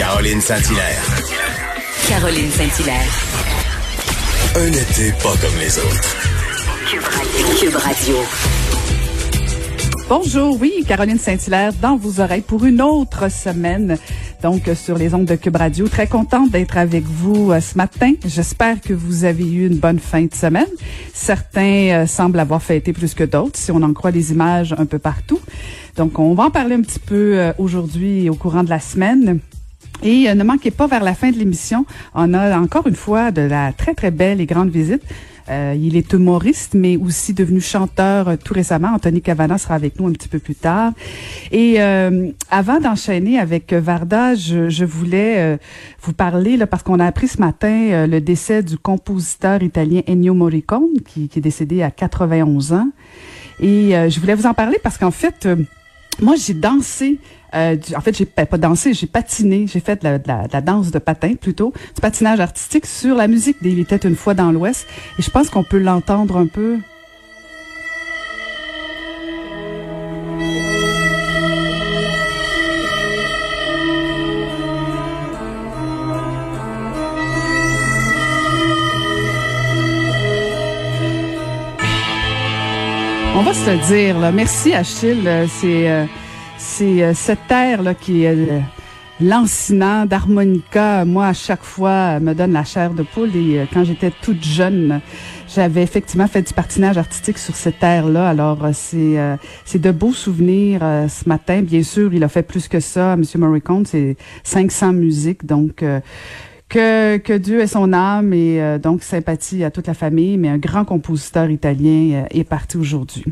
Caroline Saint-Hilaire. Caroline Saint-Hilaire. Un été pas comme les autres. Cube Radio. Bonjour, oui, Caroline Saint-Hilaire dans vos oreilles pour une autre semaine. Donc, sur les ondes de Cube Radio. Très contente d'être avec vous euh, ce matin. J'espère que vous avez eu une bonne fin de semaine. Certains euh, semblent avoir fêté plus que d'autres, si on en croit les images un peu partout. Donc, on va en parler un petit peu euh, aujourd'hui au courant de la semaine. Et euh, ne manquez pas, vers la fin de l'émission, on a encore une fois de la très, très belle et grande visite. Euh, il est humoriste, mais aussi devenu chanteur euh, tout récemment. Anthony Cavana sera avec nous un petit peu plus tard. Et euh, avant d'enchaîner avec Varda, je, je voulais vous parler, là, parce qu'on a appris ce matin le décès du compositeur italien Ennio Morricone, qui, qui est décédé à 91 ans. Et je voulais vous en parler parce qu'en fait, moi, j'ai dansé euh, en fait, j'ai pas dansé, j'ai patiné, j'ai fait de la, danse de patin plutôt, du patinage artistique sur la musique des Il était une fois dans l'Ouest. Et je pense qu'on peut l'entendre un peu. On va se dire. Merci Achille. C'est euh, c'est euh, cette air là qui est euh, lancinant d'harmonica. Moi, à chaque fois, me donne la chair de poule. Et euh, quand j'étais toute jeune, j'avais effectivement fait du patinage artistique sur cette air-là. Alors, c'est c'est de beaux souvenirs ce matin. Bien sûr, il a fait plus que ça. Monsieur Morricone, c'est 500 musiques. Donc, que, que Dieu ait son âme et donc sympathie à toute la famille. Mais un grand compositeur italien est parti aujourd'hui.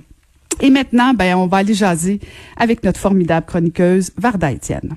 Et maintenant, ben, on va aller jaser avec notre formidable chroniqueuse Varda Étienne.